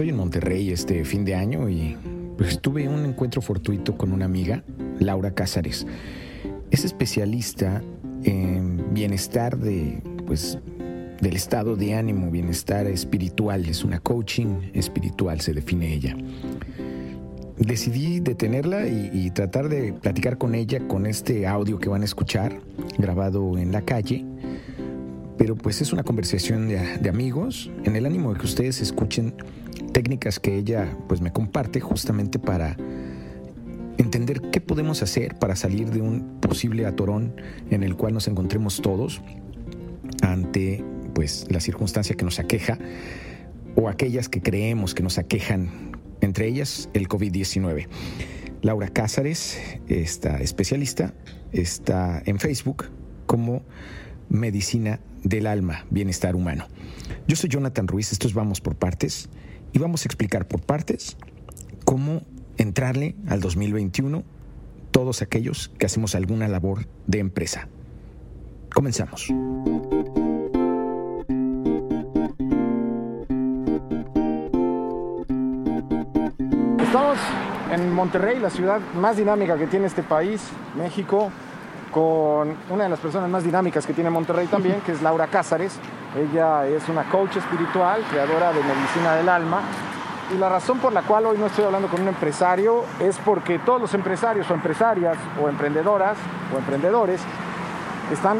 estoy en Monterrey este fin de año y pues, tuve un encuentro fortuito con una amiga, Laura Cázares. Es especialista en bienestar de, pues, del estado de ánimo, bienestar espiritual. Es una coaching espiritual, se define ella. Decidí detenerla y, tratar de platicar con ella con este audio que van a escuchar, grabado en la calle. Pero pues es una conversación de, de amigos, en el ánimo de que ustedes escuchen técnicas que ella pues me comparte justamente para entender qué podemos hacer para salir de un posible atorón en el cual nos encontremos todos ante pues la circunstancia que nos aqueja o aquellas que creemos que nos aquejan, entre ellas el COVID-19. Laura Cázares, esta especialista, está en Facebook como Medicina del Alma, Bienestar Humano. Yo soy Jonathan Ruiz, estos Vamos por Partes y vamos a explicar por partes cómo entrarle al 2021 todos aquellos que hacemos alguna labor de empresa. Comenzamos. Estamos en Monterrey, la ciudad más dinámica que tiene este país, México, con una de las personas más dinámicas que tiene Monterrey también, que es Laura Cázares. Ella es una coach espiritual, creadora de medicina del alma. Y la razón por la cual hoy no estoy hablando con un empresario es porque todos los empresarios o empresarias o emprendedoras o emprendedores están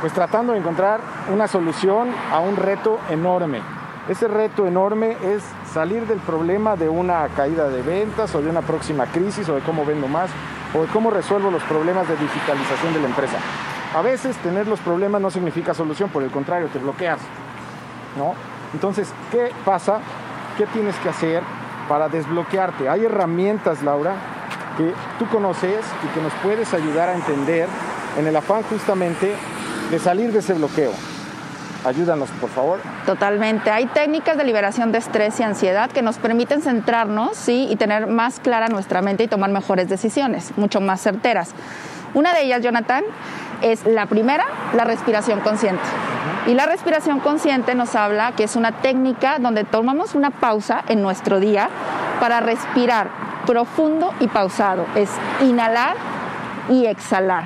pues tratando de encontrar una solución a un reto enorme. Ese reto enorme es salir del problema de una caída de ventas o de una próxima crisis o de cómo vendo más o de cómo resuelvo los problemas de digitalización de la empresa. A veces tener los problemas no significa solución, por el contrario, te bloqueas. ¿no? Entonces, ¿qué pasa? ¿Qué tienes que hacer para desbloquearte? Hay herramientas, Laura, que tú conoces y que nos puedes ayudar a entender en el afán justamente de salir de ese bloqueo. Ayúdanos, por favor. Totalmente. Hay técnicas de liberación de estrés y ansiedad que nos permiten centrarnos ¿sí? y tener más clara nuestra mente y tomar mejores decisiones, mucho más certeras. Una de ellas, Jonathan, es la primera, la respiración consciente. Y la respiración consciente nos habla que es una técnica donde tomamos una pausa en nuestro día para respirar profundo y pausado. Es inhalar y exhalar.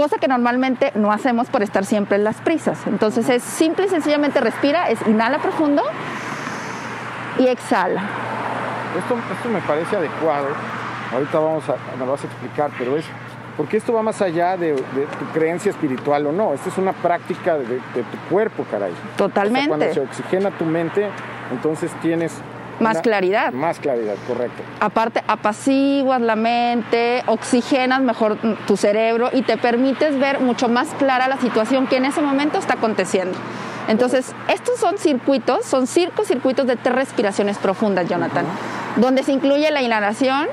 Cosa que normalmente no hacemos por estar siempre en las prisas. Entonces es simple y sencillamente respira, es inhala profundo y exhala. Esto, esto me parece adecuado. Ahorita vamos a, me lo vas a explicar, pero es porque esto va más allá de, tu creencia espiritual o no. Esto es una práctica de, tu cuerpo, caray. Totalmente. cuando se oxigena tu mente, entonces tienes más claridad. Más claridad, correcto. Aparte, apaciguas la mente, oxigenas mejor tu cerebro y te permites ver mucho más clara la situación que en ese momento está aconteciendo. Entonces, estos son circuitos, son circos, circuitos de tres respiraciones profundas, Jonathan, donde se incluye la inhalación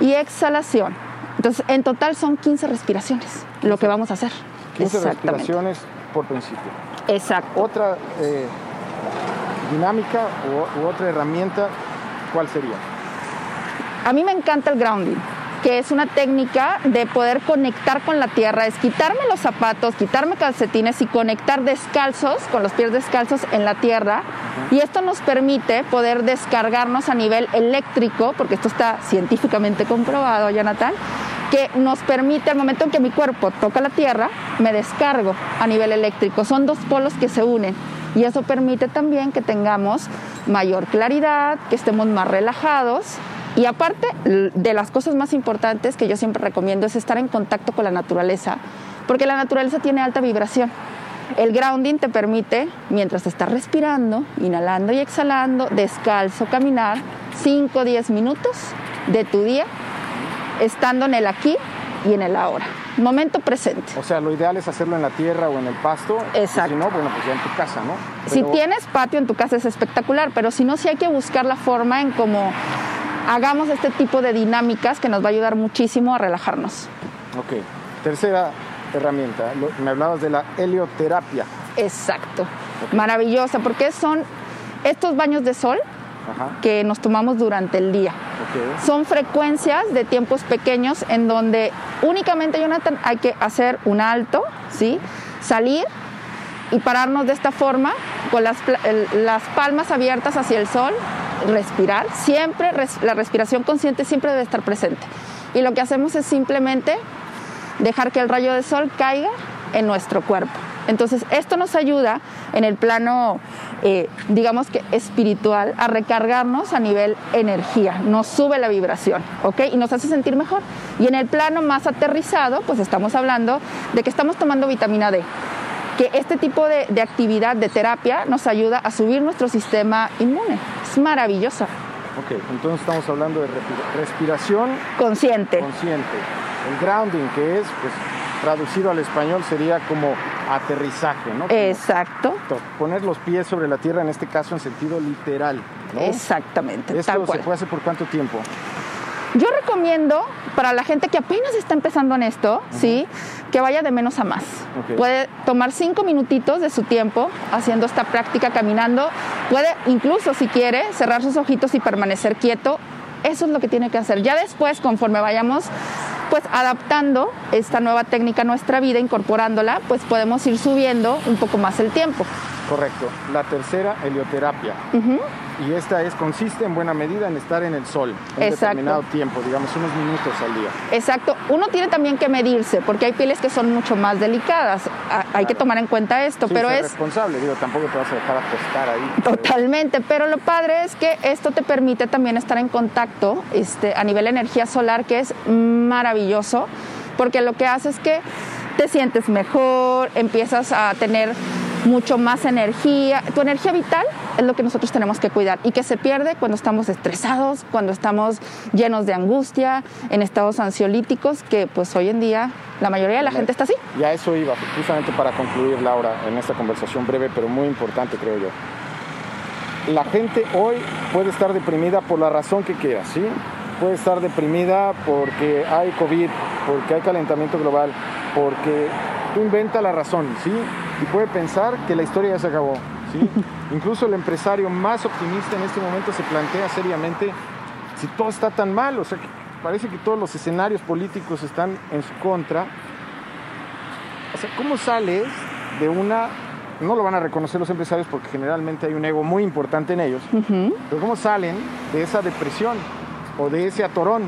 y exhalación. Entonces, en total son 15 respiraciones lo que vamos a hacer. 15 respiraciones por principio. Exacto. Otra eh, dinámica u, otra herramienta, ¿cuál sería? A mí me encanta el grounding que es una técnica de poder conectar con la tierra, es quitarme los zapatos, quitarme calcetines y conectar descalzos, con los pies descalzos en la tierra. Y esto nos permite poder descargarnos a nivel eléctrico, porque esto está científicamente comprobado, Jonathan, que nos permite al momento en que mi cuerpo toca la tierra, me descargo a nivel eléctrico. Son dos polos que se unen y eso permite también que tengamos mayor claridad, que estemos más relajados y aparte de las cosas más importantes que yo siempre recomiendo es estar en contacto con la naturaleza, porque la naturaleza tiene alta vibración. El grounding te permite, mientras estás respirando, inhalando y exhalando, descalzo, caminar 5 o 10 minutos de tu día estando en el aquí y en el ahora. Momento presente. O sea, lo ideal es hacerlo en la tierra o en el pasto. Exacto. Si no, bueno, pues ya en tu casa, ¿no? Si tienes patio en tu casa es espectacular, pero si no, sí hay que buscar la forma en cómo hagamos este tipo de dinámicas que nos va a ayudar muchísimo a relajarnos. Ok. Tercera herramienta, me hablabas de la helioterapia. Exacto. Maravillosa, porque son estos baños de sol que nos tomamos durante el día. Son frecuencias de tiempos pequeños en donde únicamente, Jonathan, hay que hacer un alto, ¿sí? salir y pararnos de esta forma, con las, las palmas abiertas hacia el sol, respirar, siempre la respiración consciente siempre debe estar presente. Y lo que hacemos es simplemente dejar que el rayo de sol caiga en nuestro cuerpo. Entonces, esto nos ayuda en el plano, eh, digamos que espiritual, a recargarnos a nivel energía, nos sube la vibración, ¿ok? Y nos hace sentir mejor. Y en el plano más aterrizado, pues estamos hablando de que estamos tomando vitamina D que este tipo de, actividad, de terapia, nos ayuda a subir nuestro sistema inmune. Es maravillosa. Ok, entonces estamos hablando de respiración consciente. Consciente. El grounding, que es, pues, traducido al español, sería como aterrizaje, ¿no? Exacto. Poner los pies sobre la tierra, en este caso en sentido literal, ¿no? Exactamente. ¿Esto se puede hacer por cuánto tiempo? Yo recomiendo para la gente que apenas está empezando en esto, ¿sí? que vaya de menos a más. Puede tomar cinco minutitos de su tiempo haciendo esta práctica caminando. Puede incluso, si quiere, cerrar sus ojitos y permanecer quieto. Eso es lo que tiene que hacer. Ya después, conforme vayamos pues adaptando esta nueva técnica a nuestra vida, incorporándola, pues podemos ir subiendo un poco más el tiempo. Correcto. La tercera, helioterapia. Y esta es, consiste en buena medida en estar en el sol un determinado tiempo, digamos unos minutos al día. Exacto. Uno tiene también que medirse, porque hay pieles que son mucho más delicadas. Hay que tomar en cuenta esto, pero es responsable. Digo, tampoco te vas a dejar acostar ahí. Totalmente. Pero lo padre es que esto te permite también estar en contacto, este, a nivel de energía solar, que es maravilloso, porque lo que hace es que te sientes mejor, empiezas a tener mucho más energía. Tu energía vital es lo que nosotros tenemos que cuidar y que se pierde cuando estamos estresados, cuando estamos llenos de angustia, en estados ansiolíticos, que pues hoy en día la mayoría de la gente está así. Y a eso iba, justamente para concluir, Laura, en esta conversación breve, pero muy importante, creo yo. La gente hoy puede estar deprimida por la razón que quiera, ¿sí? Puede estar deprimida porque hay COVID, porque hay calentamiento global, porque tú inventa la razón, ¿sí? y puede pensar que la historia ya se acabó. ¿Sí? Incluso el empresario más optimista en este momento se plantea seriamente si todo está tan mal, o sea, que parece que todos los escenarios políticos están en su contra. O sea, ¿cómo sales de una... No lo van a reconocer los empresarios porque generalmente hay un ego muy importante en ellos, pero ¿cómo salen de esa depresión o de ese atorón?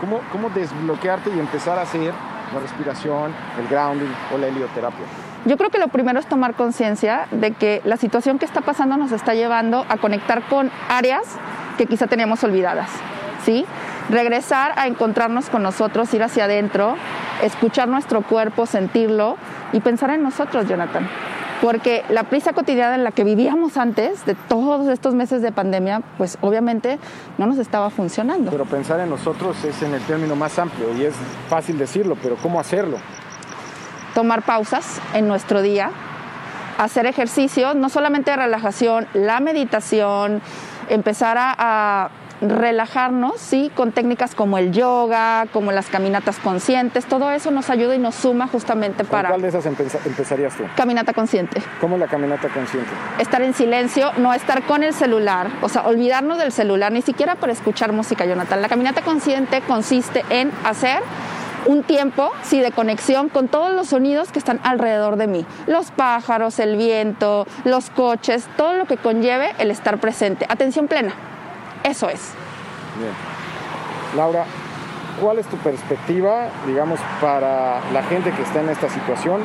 ¿Cómo, ¿Cómo desbloquearte y empezar a hacer la respiración, el grounding o la helioterapia? Yo creo que lo primero es tomar conciencia de que la situación que está pasando nos está llevando a conectar con áreas que quizá teníamos olvidadas, ¿sí? Regresar a encontrarnos con nosotros, ir hacia adentro, escuchar nuestro cuerpo, sentirlo y pensar en nosotros, Jonathan. Porque la prisa cotidiana en la que vivíamos antes de todos estos meses de pandemia, pues obviamente no nos estaba funcionando. Pero pensar en nosotros es en el término más amplio y es fácil decirlo, pero ¿cómo hacerlo? Tomar pausas en nuestro día, hacer ejercicio, no solamente de relajación, la meditación, empezar a, relajarnos, ¿sí? Con técnicas como el yoga, como las caminatas conscientes, todo eso nos ayuda y nos suma justamente para... ¿Cuál de esas empezarías tú? Caminata consciente. ¿Cómo la caminata consciente? Estar en silencio, no estar con el celular, o sea, olvidarnos del celular, ni siquiera para escuchar música, Jonathan. La caminata consciente consiste en hacer un tiempo, sí, de conexión con todos los sonidos que están alrededor de mí. Los pájaros, el viento, los coches, todo lo que conlleve el estar presente. Atención plena. Eso es. Bien. Laura, ¿cuál es tu perspectiva, digamos, para la gente que está en esta situación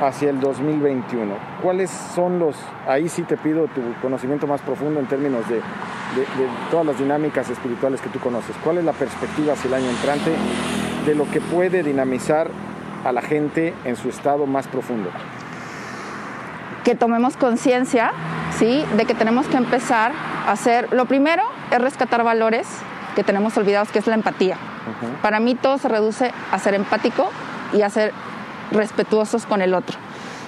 hacia el 2021? ¿Cuáles son los, ahí sí te pido tu conocimiento más profundo en términos de, de, todas las dinámicas espirituales que tú conoces? ¿Cuál es la perspectiva hacia el año entrante de lo que puede dinamizar a la gente en su estado más profundo? Que tomemos conciencia, ¿sí? De que tenemos que empezar a hacer, lo primero es rescatar valores que tenemos olvidados, que es la empatía. Para mí todo se reduce a ser empático y a ser respetuosos con el otro.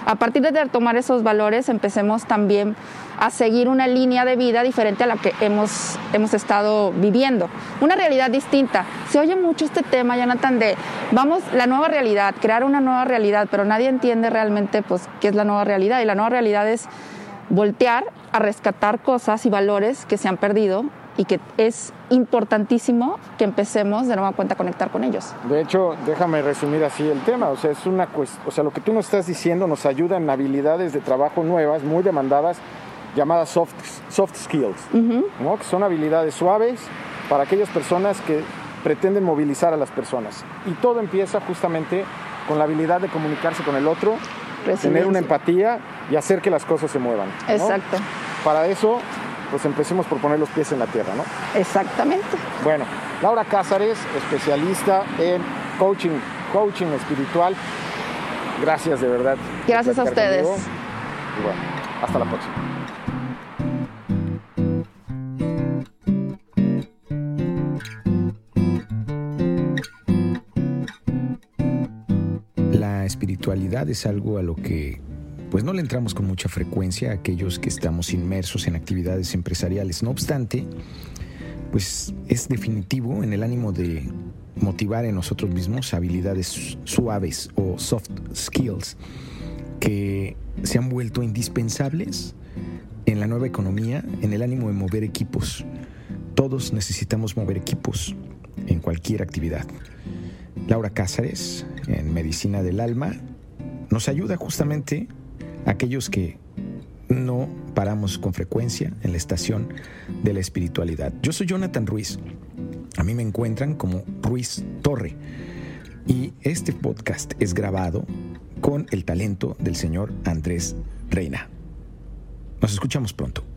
A partir de tomar esos valores, empecemos también a seguir una línea de vida diferente a la que hemos, hemos estado viviendo. Una realidad distinta. Se oye mucho este tema, Jonathan, de vamos, la nueva realidad, crear una nueva realidad, pero nadie entiende realmente pues, qué es la nueva realidad. Y la nueva realidad es voltear a rescatar cosas y valores que se han perdido y que es importantísimo que empecemos de nueva cuenta a conectar con ellos. De hecho, déjame resumir así el tema, o sea, es una o sea, lo que tú nos estás diciendo nos ayuda en habilidades de trabajo nuevas, muy demandadas, llamadas soft, soft skills, ¿no? que son habilidades suaves para aquellas personas que pretenden movilizar a las personas. Y todo empieza justamente con la habilidad de comunicarse con el otro, tener una empatía y hacer que las cosas se muevan. Exacto. Para eso, pues empecemos por poner los pies en la tierra, ¿no? Exactamente. Bueno, Laura Cázares, especialista en coaching, coaching espiritual. Gracias de verdad. Gracias a ustedes. Y bueno, hasta la próxima. La espiritualidad es algo a lo que pues no le entramos con mucha frecuencia a aquellos que estamos inmersos en actividades empresariales. No obstante, pues es definitivo en el ánimo de motivar en nosotros mismos habilidades suaves o soft skills que se han vuelto indispensables en la nueva economía, en el ánimo de mover equipos. Todos necesitamos mover equipos en cualquier actividad. Laura Cázares, en Medicina del Alma, nos ayuda justamente a aquellos que no paramos con frecuencia en la estación de la espiritualidad. Yo soy Jonathan Ruiz. A mí me encuentran como Ruiz Torre. Y este podcast es grabado con el talento del señor Andrés Reina. Nos escuchamos pronto.